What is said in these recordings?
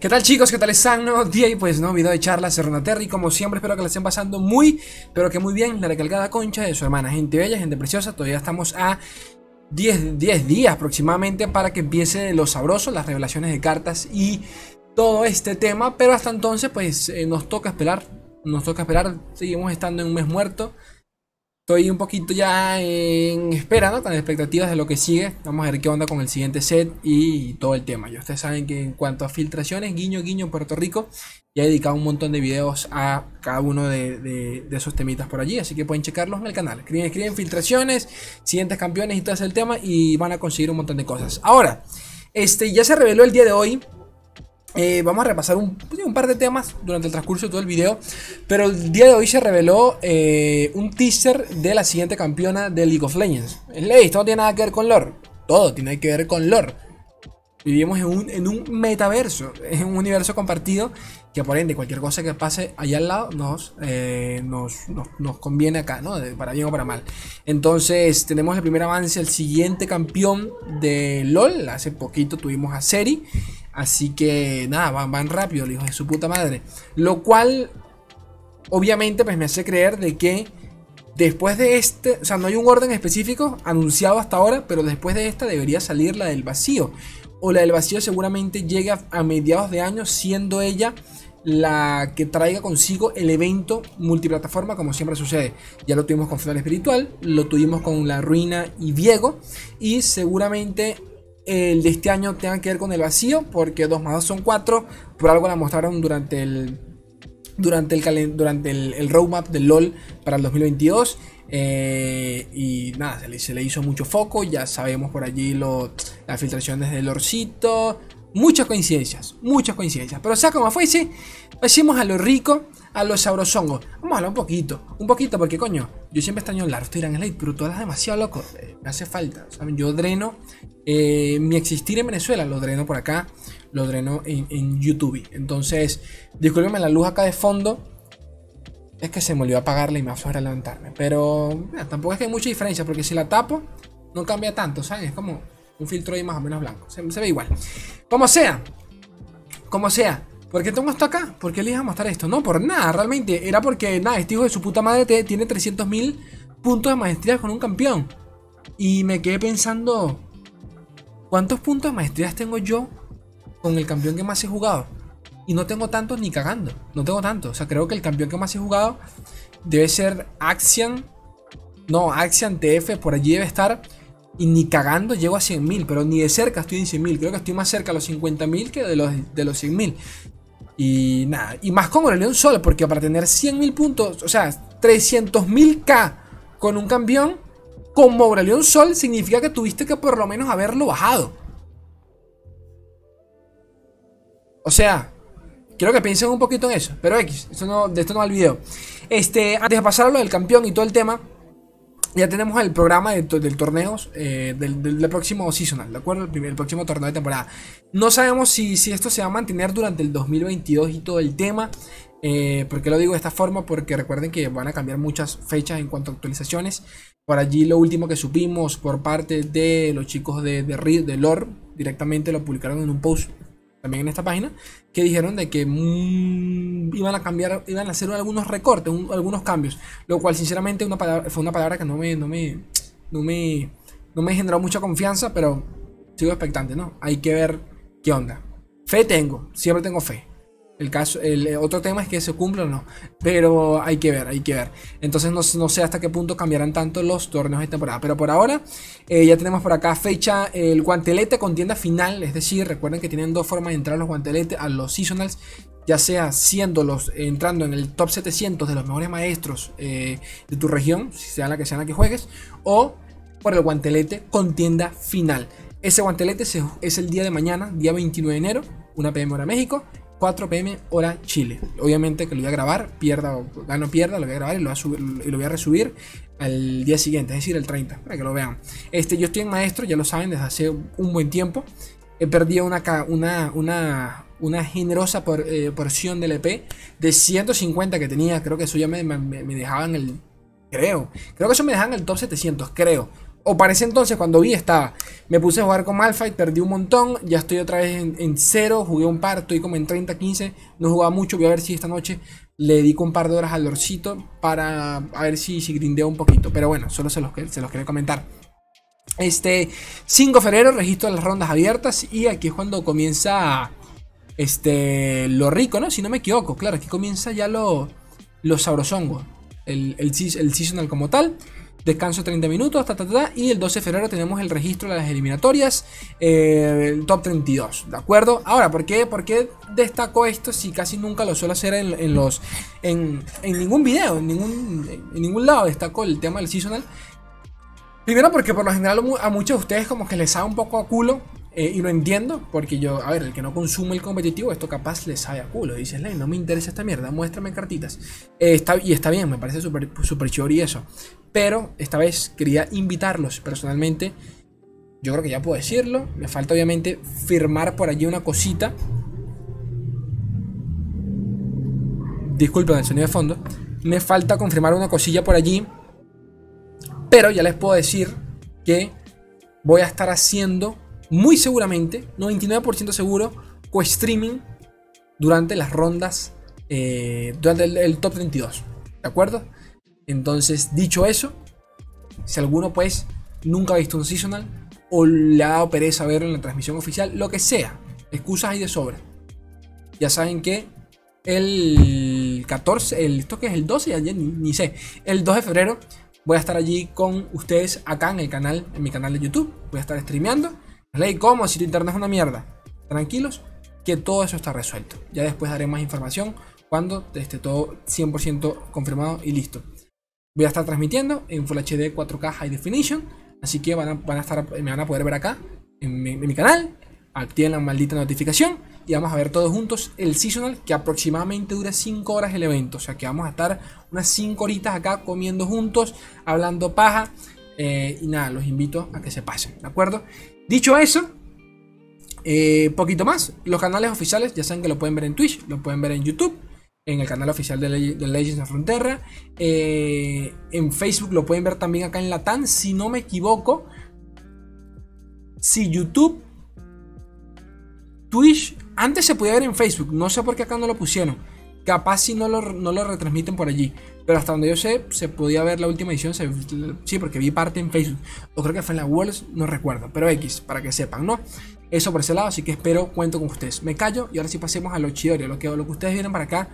¿Qué tal chicos? ¿Qué tal están? Nuevo día y pues no video de charla Serrana Terry. Como siempre espero que la estén pasando muy, pero que muy bien. La recalcada concha de su hermana. Gente bella, gente preciosa. Todavía estamos a 10, 10 días aproximadamente para que empiece lo sabroso Las revelaciones de cartas y todo este tema. Pero hasta entonces pues eh, nos toca esperar. Nos toca esperar, seguimos estando en un mes muerto Estoy un poquito ya en espera, ¿no? Con expectativas de lo que sigue. Vamos a ver qué onda con el siguiente set y todo el tema. Ya ustedes saben que en cuanto a filtraciones, guiño, guiño, Puerto Rico, ya he dedicado un montón de videos a cada uno de, esos temitas por allí. Así que pueden checarlos en el canal. Escriben, escriben filtraciones, siguientes campeones y todo ese tema y van a conseguir un montón de cosas. Ahora, este ya se reveló el día de hoy eh, vamos a repasar pues, un, par de temas durante el transcurso de todo el video. Pero el día de hoy se reveló eh, un teaser de la siguiente campeona de League of Legends. Esto no tiene nada que ver con lore. Todo tiene que ver con lore. Vivimos en un, en un metaverso, en un universo compartido que por ende cualquier cosa que pase allá al lado nos, eh, nos, nos, conviene acá, ¿no? Para bien o para mal. Entonces tenemos el primer avance, el siguiente campeón de LOL. Hace poquito tuvimos a Seri. Así que nada, van, van rápido, el hijo de su puta madre. Lo cual, obviamente, pues me hace creer de que después de este, o sea, no hay un orden específico anunciado hasta ahora, pero después de esta debería salir la del vacío. O la del vacío seguramente llega a mediados de año, siendo ella la que traiga consigo el evento multiplataforma como siempre sucede. Ya lo tuvimos con Final Espiritual, lo tuvimos con La Ruina y Diego y seguramente el de este año tenga que ver con el vacío, porque 2 más 2 son 4. Por algo la mostraron durante el durante el, durante el, roadmap del LOL para el 2022. Eh, y nada, se le, hizo mucho foco. Ya sabemos por allí lo, las filtraciones del Lorcito. Muchas coincidencias, muchas coincidencias. Pero sea como fuese, pasemos a lo rico a los sabrosongos. Vamos a hablar un poquito, un poquito, porque coño, yo siempre extraño el Estoy en Slate, pero tú hablas demasiado loco. Me hace falta, ¿saben? Yo dreno eh, mi existir en Venezuela, lo dreno por acá, lo dreno en, YouTube. Entonces, discúlpenme la luz acá de fondo. Es que se me olvidó apagarla y me va a levantarme. Pero tampoco es que hay mucha diferencia, porque si la tapo, no cambia tanto, ¿saben? Es como un filtro ahí más o menos blanco. Se, se ve igual. Como sea, como sea. ¿Por qué tengo esto acá? ¿Por qué le a mostrar esto? No, por nada, realmente. Era porque, nada, este hijo de su puta madre tiene 300.000 puntos de maestría con un campeón. Y me quedé pensando, ¿cuántos puntos de maestría tengo yo con el campeón que más he jugado? Y no tengo tantos ni cagando. No tengo tantos. O sea, creo que el campeón que más he jugado debe ser Axian. No, Axian TF, por allí debe estar. Y ni cagando llego a 100.000, pero ni de cerca estoy en 100.000. Creo que estoy más cerca a los 50.000 que de los, de los 100.000. Y nada, y más con Aurelion Sol, porque para tener 100.000 puntos, o sea, 300.000k con un campeón, como Aurelion Sol, significa que tuviste que por lo menos haberlo bajado. O sea, quiero que piensen un poquito en eso. Pero X, esto no, de esto no va el video. Este, antes de pasar a lo del campeón y todo el tema, ya tenemos el programa de, del torneo eh, del, próximo seasonal, ¿de acuerdo? El, próximo torneo de temporada. No sabemos si, si, esto se va a mantener durante el 2022 y todo el tema. Eh, ¿Por qué lo digo de esta forma? Porque recuerden que van a cambiar muchas fechas en cuanto a actualizaciones. Por allí lo último que supimos por parte de los chicos de, de, de Lore, directamente lo publicaron en un post también en esta página, que dijeron de que mm, iban a cambiar, iban a hacer algunos recortes, algunos cambios, lo cual sinceramente una fue una palabra que no me, no me, no me, no me generó mucha confianza, pero sigo expectante, ¿no? Hay que ver qué onda. Fe tengo, siempre tengo fe. El, caso, el eh, otro tema es que se cumple o no. Pero hay que ver, hay que ver. Entonces no, sé hasta qué punto cambiarán tanto los torneos de temporada. Pero por ahora eh, ya tenemos por acá fecha el guantelete con tienda final. Es decir, recuerden que tienen dos formas de entrar los guanteletes, a los seasonals. Ya sea siendo los, entrando en el top 700 de los mejores maestros eh, de tu región, sea la que sea la que juegues, o por el guantelete con tienda final. Ese guantelete es el día de mañana, día 29 de enero, 1 pm hora México. 4 pm hora Chile. Obviamente que lo voy a grabar, pierda o gano pierda, lo voy a grabar y lo voy a, subir, y lo voy a resubir al día siguiente, es decir, el 30, para que lo vean. Este, yo estoy en maestro, ya lo saben, desde hace un buen tiempo. He perdido una, una, una, una generosa eh, porción del EP de 150 que tenía. Creo que eso ya me, me, me dejaba en el. Creo. Creo que eso me dejaba en el top 700, creo. O para ese entonces, cuando vi, estaba. Me puse a jugar con Malphite, perdí un montón. Ya estoy otra vez en, cero. Jugué un par, estoy como en 30, 15. No jugaba mucho. Voy a ver si esta noche le dedico un par de horas al Lorcito para a ver si, si grindeo un poquito. Pero bueno, solo se los, se los quería comentar. Este 5 de febrero, registro las rondas abiertas. Y aquí es cuando comienza este, lo rico, ¿no? Si no me equivoco. Claro, aquí comienza ya lo, lo sabrosongo. El, el seasonal como tal. Descanso 30 minutos, y el 12 de febrero tenemos el registro de las eliminatorias, eh, el top 32, ¿de acuerdo? Ahora, ¿por qué, ¿por qué destaco esto si casi nunca lo suelo hacer en, los en, ningún video, en ningún, en ningún lado destaco el tema del seasonal? Primero porque por lo general a muchos de ustedes como que les sabe un poco a culo eh, y lo entiendo, porque yo, a ver, el que no consume el competitivo, esto capaz le sabe a culo. Dices, no me interesa esta mierda, muéstrame cartitas. Eh, está, y está bien, me parece súper super y eso. Pero esta vez quería invitarlos personalmente. Yo creo que ya puedo decirlo. Me falta obviamente firmar por allí una cosita. Disculpen el sonido de fondo. Me falta confirmar una cosilla por allí. Pero ya les puedo decir que voy a estar haciendo muy seguramente, 99% seguro, co-streaming durante las rondas, eh, durante el, top 32. ¿De acuerdo? Entonces, dicho eso, si alguno pues nunca ha visto un seasonal o le ha dado pereza verlo en la transmisión oficial, lo que sea, excusas hay de sobra. Ya saben que el 14, el, esto que es el 12, ya, ni, ni, sé, el 2 de febrero voy a estar allí con ustedes acá en el canal, en mi canal de YouTube. Voy a estar streameando Ley, ¿cómo? Si tu internet es una mierda. Tranquilos, que todo eso está resuelto. Ya después daré más información cuando esté todo 100% confirmado y listo. Voy a estar transmitiendo en Full HD 4K High Definition. Así que van a, estar, me van a poder ver acá en mi, canal. Activen la maldita notificación. Y vamos a ver todos juntos el seasonal que aproximadamente dura 5 horas el evento. O sea que vamos a estar unas 5 horitas acá comiendo juntos, hablando paja. Eh, y nada, los invito a que se pasen, ¿de acuerdo? Dicho eso, eh, poquito más. Los canales oficiales ya saben que lo pueden ver en Twitch, lo pueden ver en YouTube, en el canal oficial de, Legends of Frontera. Eh, en Facebook lo pueden ver también acá en Latam, si no me equivoco. Si YouTube, Twitch, antes se podía ver en Facebook, no sé por qué acá no lo pusieron. Capaz si no lo, no lo retransmiten por allí. Pero hasta donde yo sé, se podía ver la última edición. sí, porque vi parte en Facebook. O creo que fue en la Worlds, no recuerdo. Pero X, para que sepan, ¿no? Eso por ese lado, así que espero cuento con ustedes. Me callo y ahora sí pasemos a lo chidorio, lo que, lo que ustedes vienen para acá.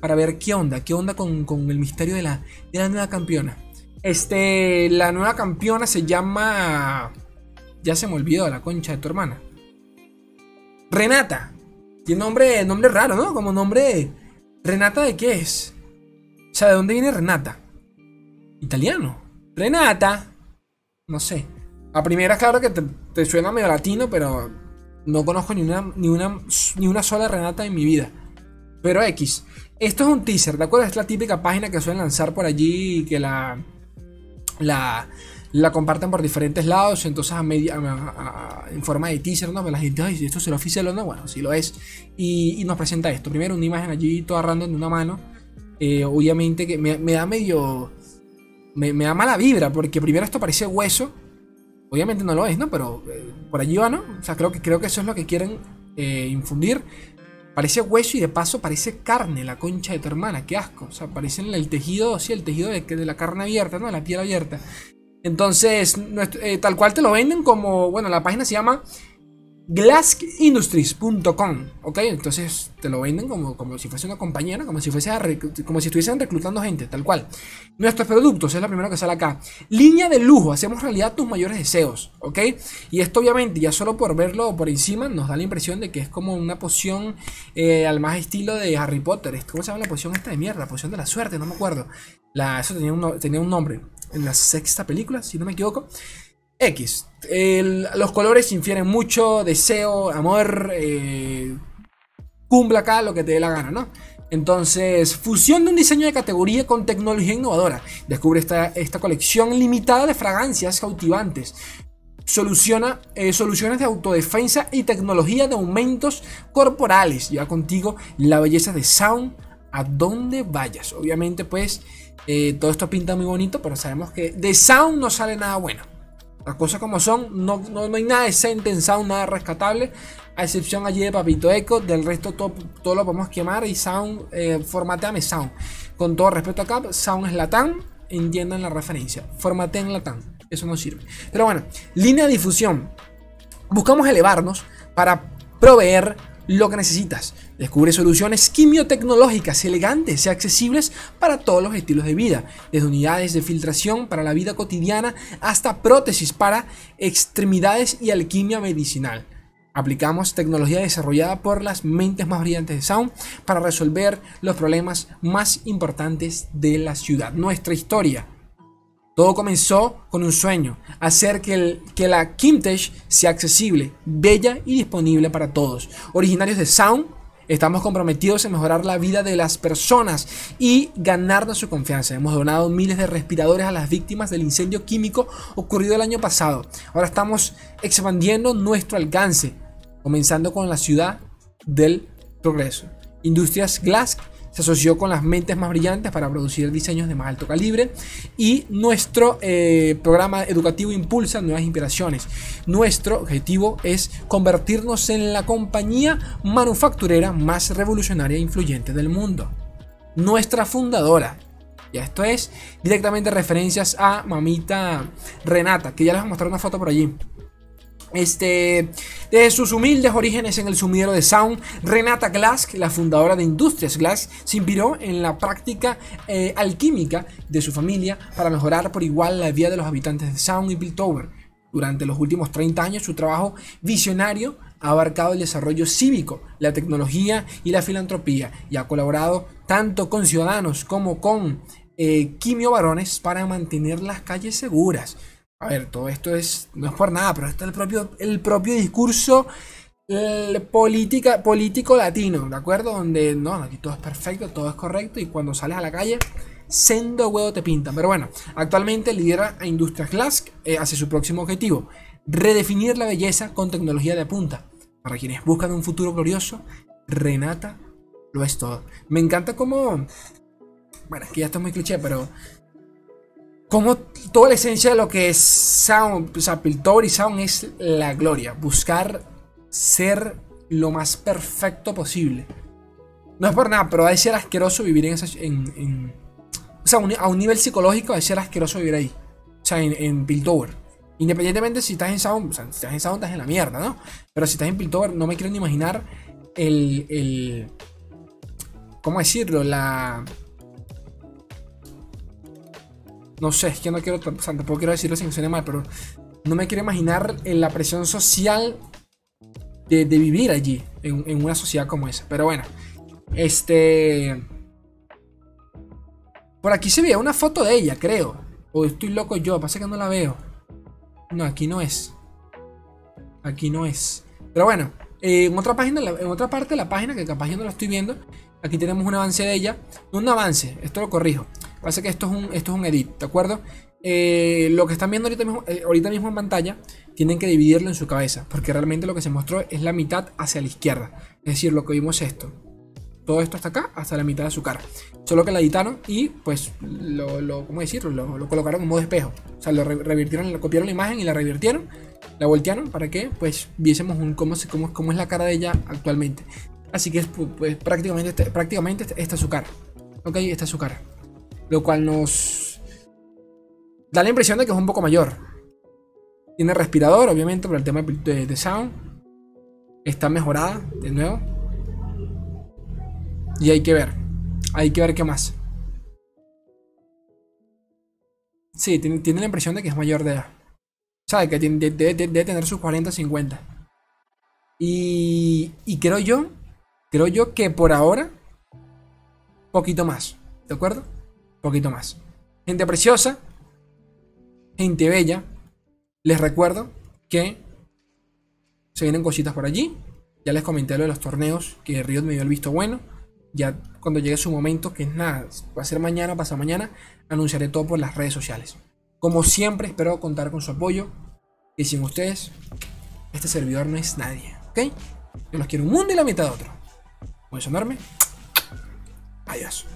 Para ver qué onda, qué onda con, el misterio de la, de la nueva campeona. Este, la nueva campeona se llama... Ya se me olvidó la concha de tu hermana. Renata. Tiene nombre, nombre raro, ¿no? Como nombre ¿Renata de qué es? O sea, ¿de dónde viene Renata? Italiano. Renata. No sé. A primera, claro que te, suena medio latino, pero no conozco ni una, ni, una, ni una sola Renata en mi vida. Pero X. Esto es un teaser, ¿de acuerdo? Es la típica página que suelen lanzar por allí y que la, la, la comparten por diferentes lados, entonces a media, en forma de teaser, ¿no? La gente, ay, esto será oficial o no, bueno, sí lo es. Y, nos presenta esto. Primero una imagen allí toda random de una mano. Eh, obviamente que me, da medio... Me, da mala vibra, porque primero esto parece hueso. Obviamente no lo es, ¿no? Pero eh, por allí va, ¿no? O sea, creo que, creo que eso es lo que quieren eh, infundir. Parece hueso y de paso parece carne, la concha de tu hermana, qué asco. O sea, parece el tejido, sí, el tejido de, de la carne abierta, ¿no? La piel abierta. Entonces, tal cual te lo venden como, bueno, la página se llama glassindustries.com, ¿ok? Entonces te lo venden como, como si fuese una compañera, como si, fuese como si estuviesen reclutando gente, tal cual. Nuestros productos es lo primero que sale acá. Línea de lujo, hacemos realidad tus mayores deseos, ¿ok? Y esto obviamente ya solo por verlo por encima nos da la impresión de que es como una poción eh, al más estilo de Harry Potter. ¿Cómo se llama la poción esta de mierda? Poción de la suerte, no me acuerdo. La, eso tenía un, tenía un nombre en la sexta película, si no me equivoco. X. los colores infieren mucho, deseo, amor, eh, cumpla acá lo que te dé la gana, ¿no? Entonces, fusión de un diseño de categoría con tecnología innovadora. Descubre esta, esta colección limitada de fragancias cautivantes. Soluciona eh, soluciones de autodefensa y tecnología de aumentos corporales. Lleva contigo la belleza de Sound a donde vayas. Obviamente, pues, eh, todo esto pinta muy bonito, pero sabemos que de Sound no sale nada bueno. Las cosas como son, no, no, hay nada decente en Sound, nada rescatable. A excepción allí de Papito Echo, del resto todo, todo lo podemos quemar y Sound, eh, formateame Sound. Con todo respeto acá, Sound es Latam, entiendan la referencia. Formateen Latam, eso no sirve. Pero bueno, línea de difusión. Buscamos elevarnos para proveer lo que necesitas. Descubre soluciones quimiotecnológicas elegantes y accesibles para todos los estilos de vida, desde unidades de filtración para la vida cotidiana hasta prótesis para extremidades y alquimia medicinal. Aplicamos tecnología desarrollada por las mentes más brillantes de Sound para resolver los problemas más importantes de la ciudad. Nuestra historia todo comenzó con un sueño, hacer que, el, que la Kimtech sea accesible, bella y disponible para todos. Originarios de Sound, estamos comprometidos en mejorar la vida de las personas y ganarnos su confianza. Hemos donado miles de respiradores a las víctimas del incendio químico ocurrido el año pasado. Ahora estamos expandiendo nuestro alcance, comenzando con la ciudad del progreso. Industrias Glass se asoció con las mentes más brillantes para producir diseños de más alto calibre y nuestro eh, programa educativo impulsa nuevas inspiraciones. Nuestro objetivo es convertirnos en la compañía manufacturera más revolucionaria e influyente del mundo. Nuestra fundadora, ya esto es directamente referencias a mamita Renata, que ya les voy a mostrar una foto por allí. Este, desde sus humildes orígenes en el sumidero de Sound, Renata Glass, la fundadora de Industrias Glass, se inspiró en la práctica eh, alquímica de su familia para mejorar por igual la vida de los habitantes de Sound y Piltover. Durante los últimos 30 años, su trabajo visionario ha abarcado el desarrollo cívico, la tecnología y la filantropía, y ha colaborado tanto con ciudadanos como con eh, quimio para mantener las calles seguras. A ver, todo esto es, no es por nada, pero esto es el propio, el propio discurso política, político latino, ¿de acuerdo? Donde no, aquí todo es perfecto, todo es correcto y cuando sales a la calle, sendo huevo te pintan. Pero bueno, actualmente lidera a Industrias Glass eh, hacia su próximo objetivo, redefinir la belleza con tecnología de punta. Para quienes buscan un futuro glorioso, Renata lo es todo. Me encanta como... Bueno, aquí ya está muy cliché, pero como toda la esencia de lo que es Sound, o sea, Piltover y Sound es la gloria, buscar ser lo más perfecto posible. No es por nada, pero ha de ser asqueroso vivir en esa. En, o sea, a un nivel psicológico ha de ser asqueroso vivir ahí. O sea, en, en Piltover. Independientemente si estás en Sound, o sea, si estás en Sound estás en la mierda, ¿no? Pero si estás en Piltover, no me quiero ni imaginar el. el ¿Cómo decirlo? La no sé, es que no quiero, o sea, tampoco quiero decirlo sin que suene mal, pero no me quiero imaginar en la presión social de, vivir allí, en, una sociedad como esa. Pero bueno, este... Por aquí se veía una foto de ella, creo. O estoy loco yo, pasa que no la veo. No, aquí no es. Aquí no es. Pero bueno, eh, en otra página, en otra parte de la página, que capaz yo no la estoy viendo, aquí tenemos un avance de ella. No un avance, esto lo corrijo. Pasa que esto es un, esto es un edit, ¿de acuerdo? Eh, lo que están viendo ahorita mismo, eh, ahorita mismo en pantalla, tienen que dividirlo en su cabeza, porque realmente lo que se mostró es la mitad hacia la izquierda. Es decir, lo que vimos es esto. Todo esto hasta acá, hasta la mitad de su cara. Solo que la editaron y, pues, lo, lo ¿cómo decirlo? Lo, colocaron en modo espejo. O sea, lo revirtieron, lo copiaron la imagen y la revirtieron, la voltearon para que, pues, viésemos un, cómo, cómo, cómo es la cara de ella actualmente. Así que, pues, prácticamente, prácticamente esta es su cara. Ok, esta es su cara. Lo cual nos da la impresión de que es un poco mayor. Tiene respirador, obviamente, por el tema de, sound. Está mejorada, de nuevo. Y hay que ver. Hay que ver qué más. Sí, tiene, la impresión de que es mayor de edad. Sabe que debe, tener sus 40, 50. Y, y creo yo, creo yo que por ahora, poquito más. ¿De acuerdo? Poquito más. Gente preciosa, gente bella. Les recuerdo que se vienen cositas por allí. Ya les comenté lo de los torneos que Riot me dio el visto bueno. Ya cuando llegue su momento, que es nada, va a ser mañana, pasa mañana, anunciaré todo por las redes sociales. Como siempre, espero contar con su apoyo. Y sin ustedes, este servidor no es nadie. ¿Ok? Yo los quiero un mundo y la mitad de otro. ¿Puedes sonarme? Adiós.